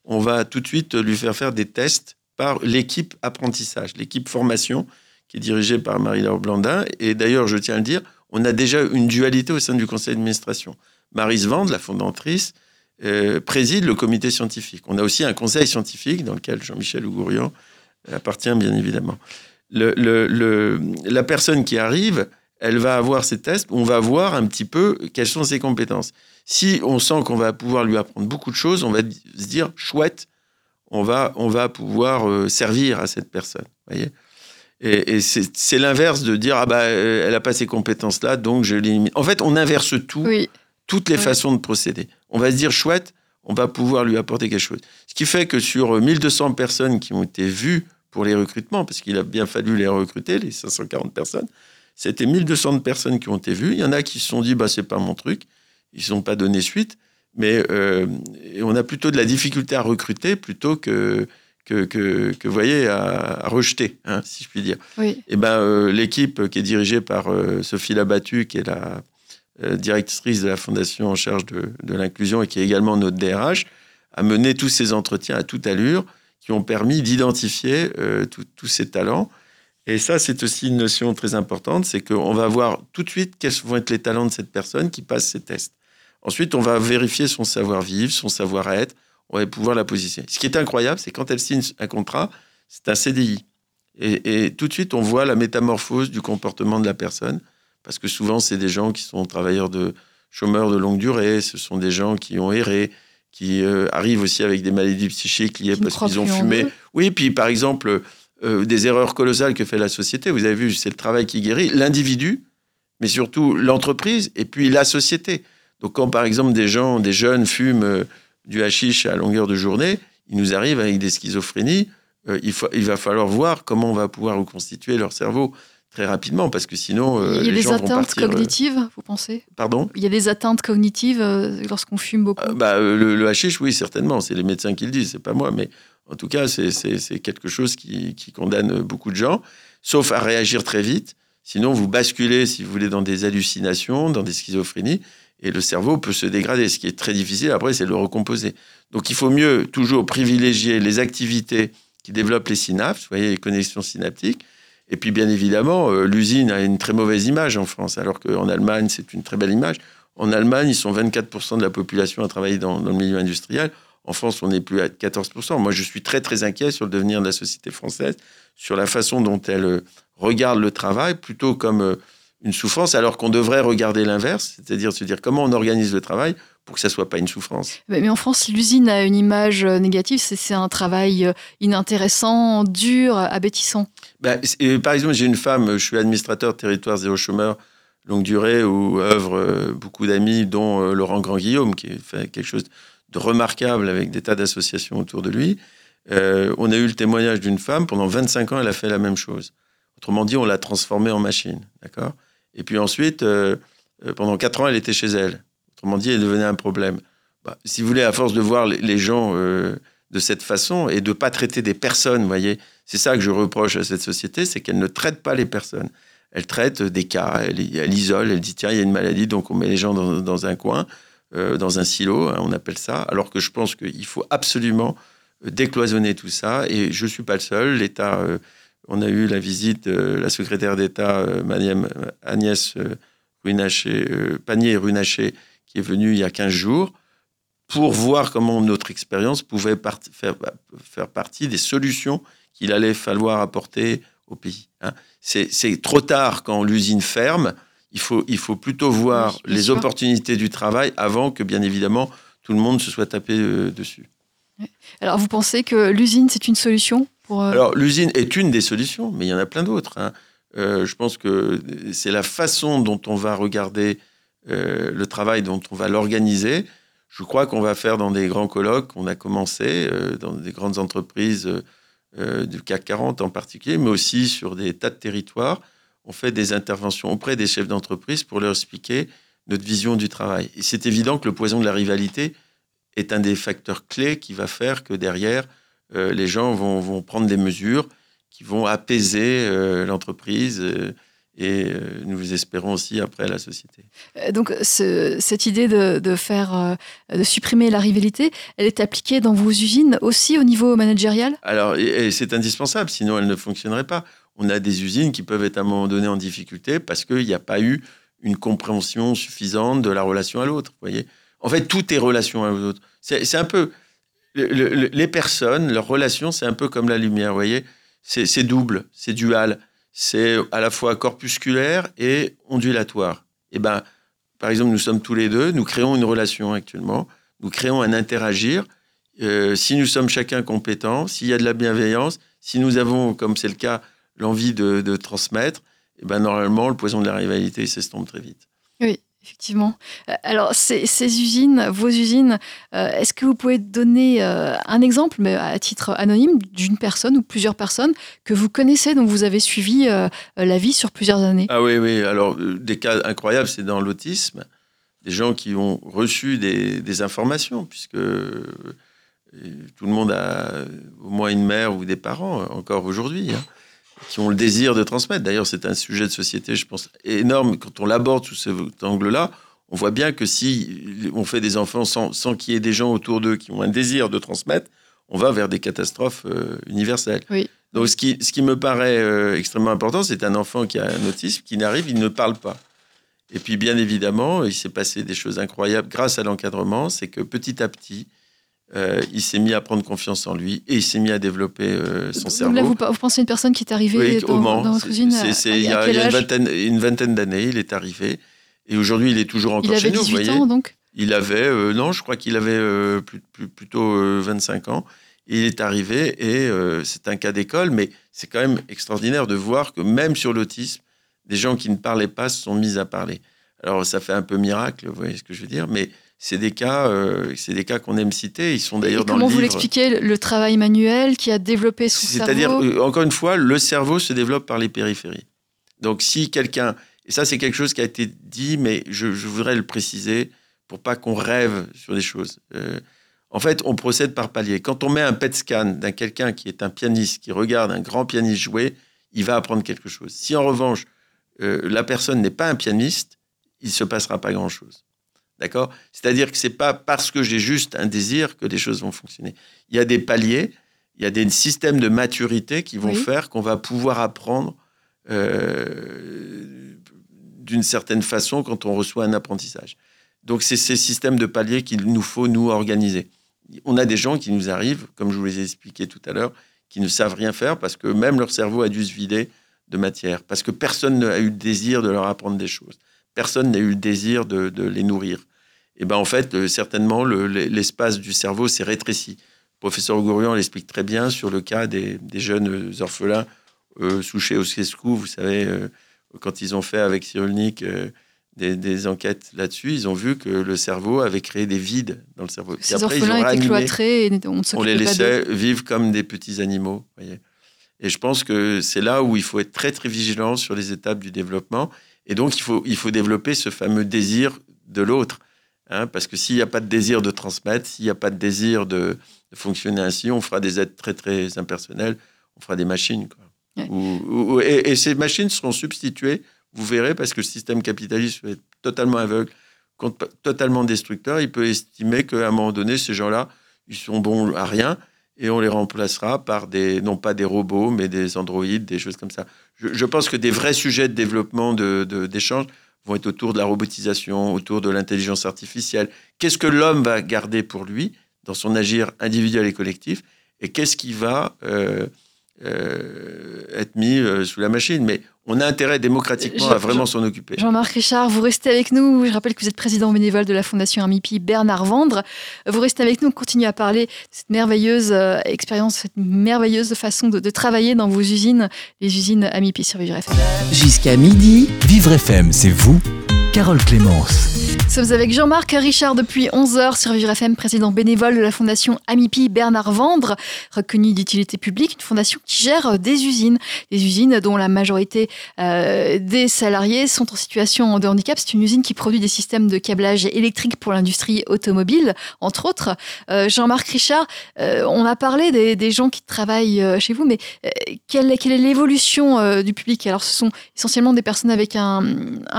on va tout de suite lui faire faire des tests par l'équipe apprentissage, l'équipe formation qui est dirigée par Marie-Laure Blandin. Et d'ailleurs, je tiens à le dire, on a déjà une dualité au sein du conseil d'administration. Marise Vande, la fondatrice, euh, préside le comité scientifique. On a aussi un conseil scientifique dans lequel Jean-Michel Ougourian appartient bien évidemment. la personne qui arrive, elle va avoir ses tests, on va voir un petit peu quelles sont ses compétences. Si on sent qu'on va pouvoir lui apprendre beaucoup de choses, on va se dire chouette, on va, on va pouvoir euh, servir à cette personne. Voyez et, c'est l'inverse de dire ah bah euh, elle a pas ces compétences là donc je l'élimine. En fait, on inverse tout, toutes les façons de procéder. On va se dire chouette, on va pouvoir lui apporter quelque chose. Ce qui fait que sur 1200 personnes qui ont été vues pour les recrutements, parce qu'il a bien fallu les recruter, les 540 personnes, c'était 1200 personnes qui ont été vues. Il y en a qui se sont dit bah c'est pas mon truc, ils ne sont pas donné suite, mais euh, on a plutôt de la difficulté à recruter plutôt que que, que, vous voyez, à, rejeter, hein, si je puis dire. Oui. Et ben, euh, l'équipe qui est dirigée par euh, Sophie Labattu, qui est la directrice de la fondation en charge de, de l'inclusion et qui est également notre DRH, a mené tous ces entretiens à toute allure qui ont permis d'identifier tous ces talents et ça, c'est aussi une notion très importante, c'est qu'on va voir tout de suite quels vont être les talents de cette personne qui passe ces tests. Ensuite, on va vérifier son savoir-vivre, son savoir-être, on va pouvoir la positionner. Ce qui est incroyable, c'est quand elle signe un contrat, c'est un CDI. Et, tout de suite, on voit la métamorphose du comportement de la personne, parce que souvent, c'est des gens qui sont travailleurs de chômeurs de longue durée, ce sont des gens qui ont erré, qui euh, arrivent aussi avec des maladies psychiques liées parce qu'ils ont fumé. Oui, puis par exemple, euh, des erreurs colossales que fait la société. Vous avez vu, c'est le travail qui guérit l'individu, mais surtout l'entreprise et puis la société. Donc quand par exemple des gens, des jeunes fument euh, du hashish à longueur de journée, ils nous arrivent avec des schizophrénies. Il, faut, il va falloir voir comment on va pouvoir reconstituer leur cerveau très rapidement, parce que sinon, il y a des atteintes cognitives, vous pensez? Pardon? Il y a des atteintes cognitives lorsqu'on fume beaucoup? bah, le, le hashish, oui, certainement. C'est les médecins qui le disent, c'est pas moi, mais en tout cas, c'est quelque chose qui, condamne beaucoup de gens, sauf à réagir très vite. Sinon, vous basculez, si vous voulez, dans des hallucinations, dans des schizophrénies, et le cerveau peut se dégrader. Ce qui est très difficile, après, c'est de le recomposer. Donc, il faut mieux toujours privilégier les activités qui développent les synapses, vous voyez, les connexions synaptiques. Et puis, bien évidemment, euh, l'usine a une très mauvaise image en France, alors qu'en Allemagne, c'est une très belle image. En Allemagne, ils sont 24% de la population à travailler dans le milieu industriel. En France, on n'est plus à 14%. Moi, je suis très, très inquiet sur le devenir de la société française, sur la façon dont elle euh, regarde le travail, plutôt comme euh, une souffrance, alors qu'on devrait regarder l'inverse, c'est-à-dire se dire comment on organise le travail pour que ça soit pas une souffrance. Mais en France, l'usine a une image euh, négative, c'est un travail inintéressant, dur, abétissant. Ben, par exemple, j'ai une femme, je suis administrateur territoire zéro chômeur longue durée où œuvrent beaucoup d'amis, dont Laurent Grand-Guillaume, qui fait quelque chose de remarquable avec des tas d'associations autour de lui. Euh, on a eu le témoignage d'une femme, pendant 25 ans, elle a fait la même chose. Autrement dit, on l'a transformée en machine. D'accord? Et puis ensuite, euh, euh, pendant 4 ans, elle était chez elle. Autrement dit, elle devenait un problème. Bah, si vous voulez, à force de voir les, gens de cette façon et de ne pas traiter des personnes, vous voyez, c'est ça que je reproche à cette société, c'est qu'elle ne traite pas les personnes. Elle traite des cas, elle, isole, elle dit tiens, il y a une maladie, donc on met les gens dans un coin. Euh, dans un silo, hein, on appelle ça, alors que je pense qu'il faut absolument euh, décloisonner tout ça. Et je ne suis pas le seul. L'État, euh, on a eu la visite de la secrétaire d'État, Madame Agnès Pannier-Runacher, qui est venue il y a 15 jours, pour voir comment notre expérience pouvait faire, faire, partie des solutions qu'il allait falloir apporter au pays. Hein. C'est trop tard quand l'usine ferme il faut, il faut plutôt voir les opportunités du travail avant que, bien évidemment, tout le monde se soit tapé euh, dessus. Alors, vous pensez que l'usine, c'est une solution? Euh, Alors, l'usine est une des solutions, mais il y en a plein d'autres. Hein. Euh, je pense que c'est la façon dont on va regarder le travail, dont on va l'organiser. Je crois qu'on va faire dans des grands colloques, on a commencé dans des grandes entreprises du CAC 40 en particulier, mais aussi sur des tas de territoires on fait des interventions auprès des chefs d'entreprise pour leur expliquer notre vision du travail. Et c'est évident que le poison de la rivalité est un des facteurs clés qui va faire que derrière, euh, les gens vont, prendre des mesures qui vont apaiser euh, l'entreprise. Euh, et nous espérons aussi après la société. Donc cette idée de, faire, de supprimer la rivalité, elle est appliquée dans vos usines aussi au niveau managérial? Alors c'est indispensable, sinon elle ne fonctionnerait pas on a des usines qui peuvent être à un moment donné en difficulté parce qu'il n'y a pas eu une compréhension suffisante de la relation à l'autre. voyez, En fait, tout est relation à l'autre. C'est un peu les personnes, leurs relations, c'est un peu comme la lumière, vous voyez. C'est double, c'est dual, c'est à la fois corpusculaire et ondulatoire. Et eh ben, par exemple, nous sommes tous les deux, nous créons une relation actuellement, nous créons un interagir. Euh, si nous sommes chacun compétents, s'il y a de la bienveillance, si nous avons, comme c'est le cas, l'envie de, transmettre, et eh ben normalement, le poison de la rivalité s'estompe très vite. Oui. Effectivement. Euh, alors, ces, usines, vos usines, euh, est-ce que vous pouvez donner euh, un exemple, mais à titre anonyme, d'une personne ou plusieurs personnes que vous connaissez, dont vous avez suivi la vie sur plusieurs années? Ah oui, oui. Alors, des cas incroyables, c'est dans l'autisme. Des gens qui ont reçu des, informations, puisque tout le monde a au moins une mère ou des parents, encore aujourd'hui. Hein qui ont le désir de transmettre. D'ailleurs, c'est un sujet de société, je pense, énorme. Quand on l'aborde sous cet angle-là, on voit bien que si on fait des enfants sans, sans qu'il y ait des gens autour d'eux qui ont un désir de transmettre, on va vers des catastrophes euh, universelles. Oui. Donc, ce qui, ce qui me paraît euh, extrêmement important, c'est un enfant qui a un autisme, qui n'arrive, il ne parle pas. Et puis, bien évidemment, il s'est passé des choses incroyables grâce à l'encadrement, c'est que petit à petit, euh, il s'est mis à prendre confiance en lui et il s'est mis à développer euh, son cerveau. Là, vous, pensez à une personne qui est arrivée dans, dans, votre usine Il y a, une vingtaine, d'années, il est arrivé. Et aujourd'hui, il est toujours encore chez nous. Il avait 18 ans, donc Il avait, euh, non, je crois qu'il avait plutôt 25 ans. il est arrivé et c'est un cas d'école, mais c'est quand même extraordinaire de voir que même sur l'autisme, des gens qui ne parlaient pas se sont mis à parler. Alors, ça fait un peu miracle, vous voyez ce que je veux dire, mais c'est des cas, euh, c'est des cas qu'on aime citer. Ils sont d'ailleurs dans le Comment vous l'expliquez le travail manuel qui a développé son cerveau? C'est-à-dire, euh, encore une fois, le cerveau se développe par les périphéries. Donc, si quelqu'un, et ça c'est quelque chose qui a été dit, mais je, voudrais le préciser pour pas qu'on rêve sur des choses. Euh, en fait, on procède par palier. Quand on met un PET scan d'un quelqu'un qui est un pianiste, qui regarde un grand pianiste jouer, il va apprendre quelque chose. Si en revanche la personne n'est pas un pianiste, il se passera pas grand-chose. D'accord? C'est-à-dire que c'est pas parce que j'ai juste un désir que les choses vont fonctionner. Il y a des paliers, il y a des systèmes de maturité qui vont faire qu'on va pouvoir apprendre euh, d'une certaine façon quand on reçoit un apprentissage. Donc c'est ces systèmes de paliers qu'il nous faut nous organiser. On a des gens qui nous arrivent, comme je vous les ai expliqué tout à l'heure, qui ne savent rien faire parce que même leur cerveau a dû se vider de matière, parce que personne n'a eu le désir de leur apprendre des choses. Personne n'a eu le désir de, de les nourrir et ben en fait, euh, certainement, l'espace du cerveau s'est rétréci. Le professeur Gourian l'explique très bien sur le cas des, jeunes orphelins euh, souchés au Cescou. Vous savez, euh, quand ils ont fait avec Cyrulnik euh, des, enquêtes là-dessus, ils ont vu que le cerveau avait créé des vides dans le cerveau. Ces orphelins étaient cloîtrés et on, on les laissait vivre comme des petits animaux. Voyez. Et je pense que c'est là où il faut être très très vigilant sur les étapes du développement. Et donc il faut, il faut développer ce fameux désir de l'autre. Hein, parce que s'il n'y a pas de désir de transmettre, s'il n'y a pas de désir de, fonctionner ainsi, on fera des êtres très très impersonnels, on fera des machines. et, ces machines seront substituées, vous verrez, parce que le système capitaliste est totalement aveugle, totalement destructeur. Il peut estimer qu'à un moment donné, ces gens-là, ils sont bons à rien et on les remplacera par des, non pas des robots, mais des androïdes, des choses comme ça. Je, pense que des vrais sujets de développement, d'échange, de, vont être autour de la robotisation, autour de l'intelligence artificielle. Qu'est-ce que l'homme va garder pour lui dans son agir individuel et collectif? Et qu'est-ce qui va euh, euh, être mis euh, sous la machine. Mais on a intérêt démocratiquement à vraiment s'en occuper. Jean-Marc Richard, vous restez avec nous. Je rappelle que vous êtes président bénévole de la Fondation Amipi Bernard Vendre. Vous restez avec nous, on continue à parler de cette merveilleuse expérience, cette merveilleuse façon de, travailler dans vos usines, les usines Amipi sur Vivre FM. Jusqu'à midi. Vivre FM, c'est vous, Carole Clémence. Nous sommes avec Jean-Marc Richard depuis 11h sur Vivre FM, président bénévole de la fondation Amipi Bernard Vendre, reconnue d'utilité publique, une fondation qui gère des usines, des usines dont la majorité euh, des salariés sont en situation de handicap. C'est une usine qui produit des systèmes de câblage électrique pour l'industrie automobile, entre autres. Euh, Jean-Marc Richard, euh, on a parlé des, gens qui travaillent chez vous, mais quelle, est l'évolution du public? Alors, ce sont essentiellement des personnes avec un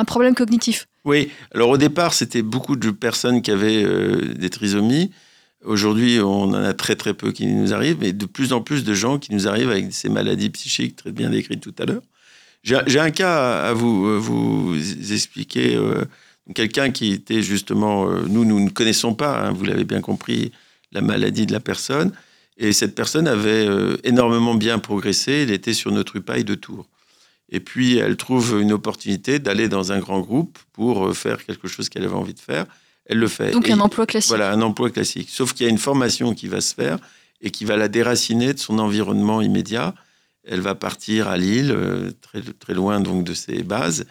problème cognitif. Oui, alors au départ, c'était beaucoup de personnes qui avaient euh, des trisomies. Aujourd'hui, on en a très très peu qui nous arrivent, mais de plus en plus de gens qui nous arrivent avec ces maladies psychiques très bien décrites tout à l'heure. J'ai un cas à vous, euh, vous expliquer. Euh, Quelqu'un qui était justement, nous, nous ne connaissons pas, hein, vous l'avez bien compris, la maladie de la personne. Et cette personne avait énormément bien progressé. Elle était sur notre UPAI de Tours. Et puis, elle trouve une opportunité d'aller dans un grand groupe pour euh, faire quelque chose qu'elle avait envie de faire. Elle le fait. Donc, Et- un emploi classique. Voilà, un emploi classique. Sauf qu'il y a une formation qui va se faire et qui va la déraciner de son environnement immédiat. Elle va partir à Lille, euh, très, très loin donc de ses bases.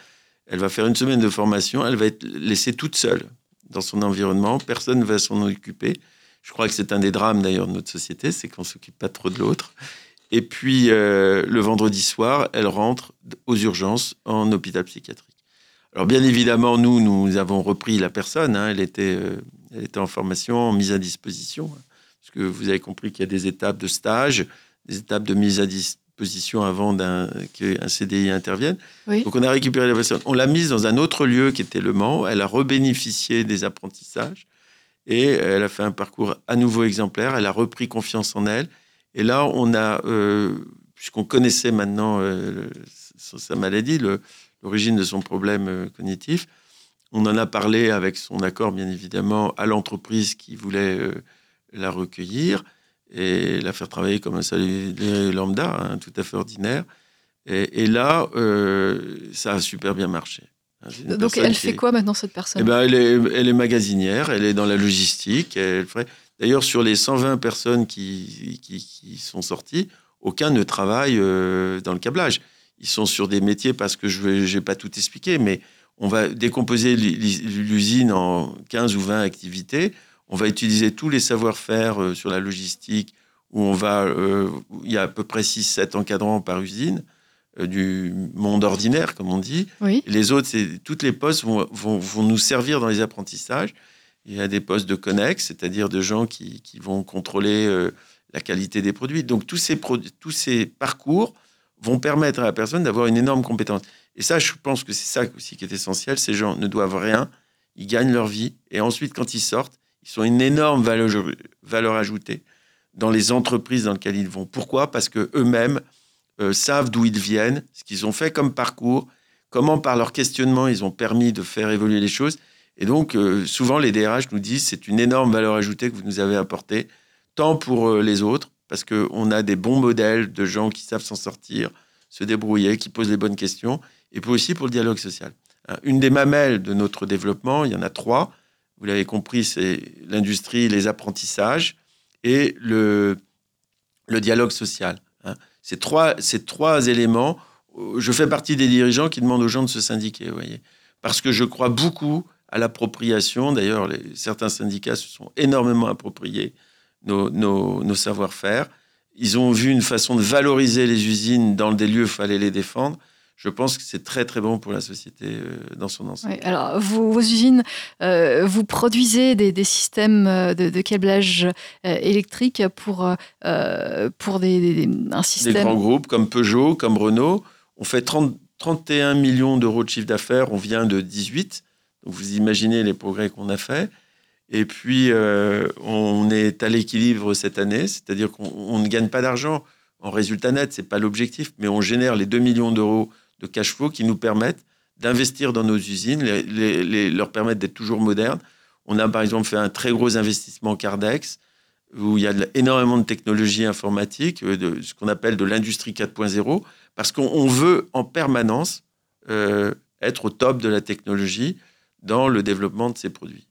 Elle va faire une semaine de formation. Elle va être laissée toute seule dans son environnement. Personne ne va s'en occuper. Je crois que c'est un des drames d'ailleurs de notre société, c'est qu'on s'occupe pas trop de l'autre. Et puis euh, le vendredi soir, elle rentre aux urgences en hôpital psychiatrique. Alors bien évidemment, nous, nous avons repris la personne. hein. Elle, était, euh, elle était en formation, en mise à disposition. hein. Parce que vous avez compris qu'il y a des étapes de stage, des étapes de mise à disposition avant qu'un CDI intervienne. Oui. Donc on a récupéré la personne. On l'a mise dans un autre lieu qui était Le Mans. Elle a rebénéficié des apprentissages. Et elle a fait un parcours à nouveau exemplaire. Elle a repris confiance en elle. Et là, on a, euh, puisqu'on connaissait maintenant euh, sa maladie, l'origine de son problème euh, cognitif, on en a parlé avec son accord, bien évidemment, à l'entreprise qui voulait la recueillir et la faire travailler comme un salarié lambda, hein, tout à fait ordinaire. Et, et là, ça a super bien marché. Hein, Donc, elle fait est- quoi maintenant, cette personne? Eh ben, elle, est, elle est magasinière, elle est dans la logistique. Elle ferait... D'ailleurs, sur les 120 personnes qui, qui, qui sont sorties, aucun ne travaille euh, dans le câblage. Ils sont sur des métiers parce que je n'ai pas tout expliqué, mais on va décomposer l'u- l'usine en 15 ou 20 activités. On va utiliser tous les savoir-faire euh, sur la logistique, où on va, euh, il y a à peu près 6-7 encadrants par usine, euh, du monde ordinaire, comme on dit. Oui. Les autres, c'est toutes les postes vont, vont, vont nous servir dans les apprentissages. Il y a des postes de connex, c'est-à-dire de gens qui, qui vont contrôler euh, la qualité des produits. Donc tous ces, tous ces parcours vont permettre à la personne d'avoir une énorme compétence. Et ça, je pense que c'est ça aussi qui est essentiel. Ces gens ne doivent rien, ils gagnent leur vie. Et ensuite, quand ils sortent, ils sont une énorme valeur, valeur ajoutée dans les entreprises dans lesquelles ils vont. Pourquoi? Parce que eux-mêmes euh, savent d'où ils viennent, ce qu'ils ont fait comme parcours, comment par leur questionnement ils ont permis de faire évoluer les choses. Et donc, euh, souvent, les DRH nous disent c'est une énorme valeur ajoutée que vous nous avez apportée, tant pour euh, les autres, parce qu'on a des bons modèles de gens qui savent s'en sortir, se débrouiller, qui posent les bonnes questions, et puis aussi pour le dialogue social. Hein, Une des mamelles de notre développement, il y en a trois, vous l'avez compris, c'est l'industrie, les apprentissages et le, le dialogue social. hein. Ces trois, ces trois éléments, euh, je fais partie des dirigeants qui demandent aux gens de se syndiquer, voyez. Parce que je crois beaucoup à l'appropriation. D'ailleurs, certains syndicats se sont énormément appropriés nos, nos- nos savoir-faire. Ils ont vu une façon de valoriser les usines dans des lieux où il fallait les défendre. Je pense que c'est très très bon pour la société euh, dans son ensemble. Oui, alors, vos, vos usines, euh, vous produisez des, des systèmes euh, de, de câblage euh, électrique pour, euh, pour des, des- des- un Des système. grands groupes comme Peugeot, comme Renault. On fait 30 31 millions d'euros de chiffre d'affaires, on vient de 18. Vous imaginez les progrès qu'on a fait. Et puis, euh, on est à l'équilibre cette année, c'est-à-dire qu'on on ne gagne pas d'argent en résultat net, c'est pas l'objectif, mais on génère les 2 millions d'euros de cash flow qui nous permettent d'investir dans nos usines, leur permettre d'être toujours modernes. On a par exemple fait un très gros investissement Cardex, où il y a énormément de technologies informatiques, euh, de ce qu'on appelle de l'industrie 4.0, parce qu'on on veut en permanence euh, être au top de la technologie dans le développement de ces produits.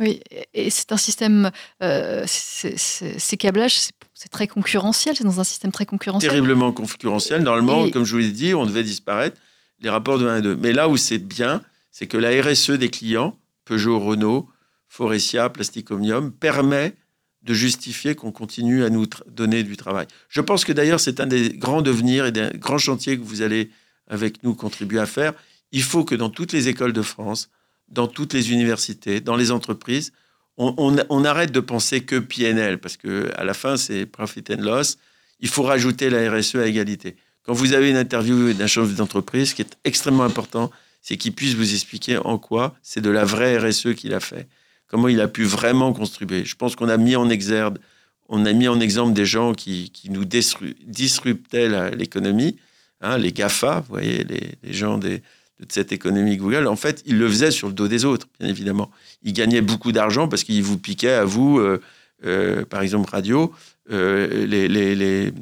Oui, et- et c'est un système. euh, ces câblages, c'est- très concurrentiel, c'est dans un système très concurrentiel. Terriblement concurrentiel. Normalement, Et- comme je vous l'ai dit, on devait disparaître les rapports de 1 à 2. Mais là où c'est bien, c'est que la RSE des clients, Peugeot, Renault, Forestia, Plastic Omnium, permet de justifier qu'on continue à nous donner du travail. Je pense que d'ailleurs, c'est un des grands devenirs et des grands chantiers que vous allez avec nous contribuer à faire. Il faut que dans toutes les écoles de France, dans toutes les universités, dans les entreprises, on, arrête de penser que PNL, parce que à la fin, c'est profit and loss. Il faut rajouter la RSE à égalité. Quand vous avez une interview d'un chef d'entreprise, ce qui est extrêmement important, c'est qu'il puisse vous expliquer en quoi c'est de la vraie RSE qu'il a fait, comment il a pu vraiment contribuer. Je pense qu'on a mis en exergue, on a mis en exemple des gens qui, qui nous disru- disruptaient l'économie, hein, les GAFA, vous voyez, les gens des, de cette économie Google, en fait, il le faisait sur le dos des autres, bien évidemment. Il gagnait beaucoup d'argent parce qu'il vous piquait à vous, euh, euh, par exemple, radio, euh, les, les, les,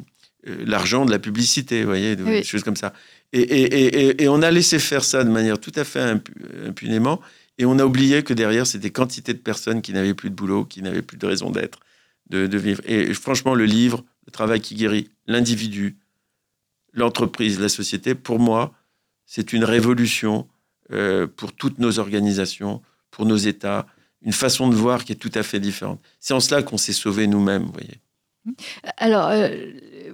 l'argent de la publicité, vous voyez, des choses comme ça. Et, et, et, on a laissé faire ça de manière tout à fait impunément, et on a oublié que derrière, c'était quantité de personnes qui n'avaient plus de boulot, qui n'avaient plus de raison d'être, de, de vivre. Et franchement, le livre, le travail qui guérit, l'individu, l'entreprise, la société, pour moi, c'est une révolution euh, pour toutes nos organisations, pour nos États, une façon de voir qui est tout à fait différente. C'est en cela qu'on s'est sauvé nous-mêmes, vous voyez. Alors, euh,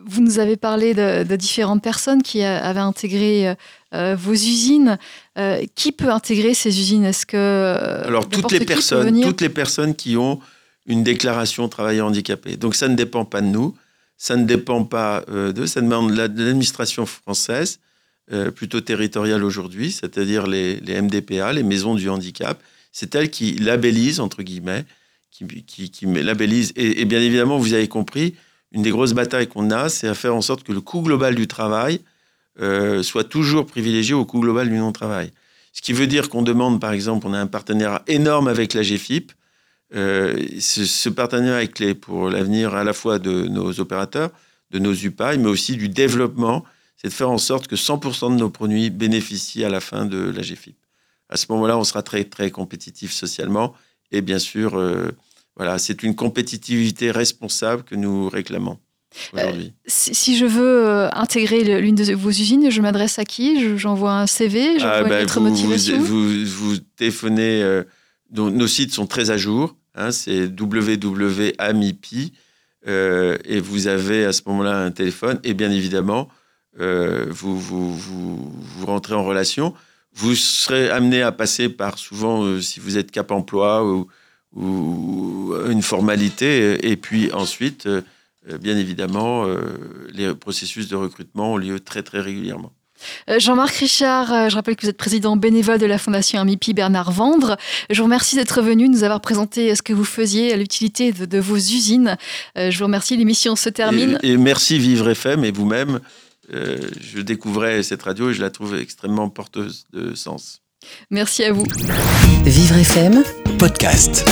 vous nous avez parlé de, différentes personnes qui avaient intégré euh, vos usines. qui peut intégrer ces usines? Est-ce que alors toutes les personnes, toutes les personnes qui ont une déclaration travailleur handicapé. Donc ça ne dépend pas de nous, ça ne dépend pas de, ça demande de l'administration française. Euh, plutôt territoriales aujourd'hui, c'est-à-dire les, MDPA, les maisons du handicap. C'est elles qui labellisent, entre guillemets, qui, labellisent. Et, bien évidemment, vous avez compris, une des grosses batailles qu'on a, c'est à faire en sorte que le coût global du travail euh, soit toujours privilégié au coût global du non-travail. Ce qui veut dire qu'on demande, par exemple, on a un partenariat énorme avec la GFIP. Euh, ce, ce, partenariat est clé pour l'avenir à la fois de nos opérateurs, de nos UPAI, mais aussi du développement c'est de faire en sorte que 100% de nos produits bénéficient à la fin de la GFIP. À ce moment-là, on sera très, très compétitif socialement. Et bien sûr, euh, voilà, c'est une compétitivité responsable que nous réclamons. aujourd'hui. Euh, si, je veux euh, intégrer l'une de vos usines, je m'adresse à qui? J'envoie un CV, j'envoie ah, ben, vous, motivation vous, vous, téléphonez, nos sites sont très à jour, hein, c'est www.amipi, et vous avez à ce moment-là un téléphone, et bien évidemment, euh, vous, vous, vous, vous, rentrez en relation. Vous serez amené à passer par souvent, euh, si vous êtes cap emploi ou, ou, une formalité, et puis ensuite, euh, bien évidemment, les processus de recrutement ont lieu très très régulièrement. Jean-Marc Richard, je rappelle que vous êtes président bénévole de la Fondation Amipi Bernard Vendre. Je vous remercie d'être venu nous avoir présenté ce que vous faisiez, l'utilité de, vos usines. Je vous remercie, l'émission se termine. Et, et merci Vivre FM et vous-même euh, je découvrais cette radio et je la trouve extrêmement porteuse de sens. Merci à vous. Vivre FM, podcast.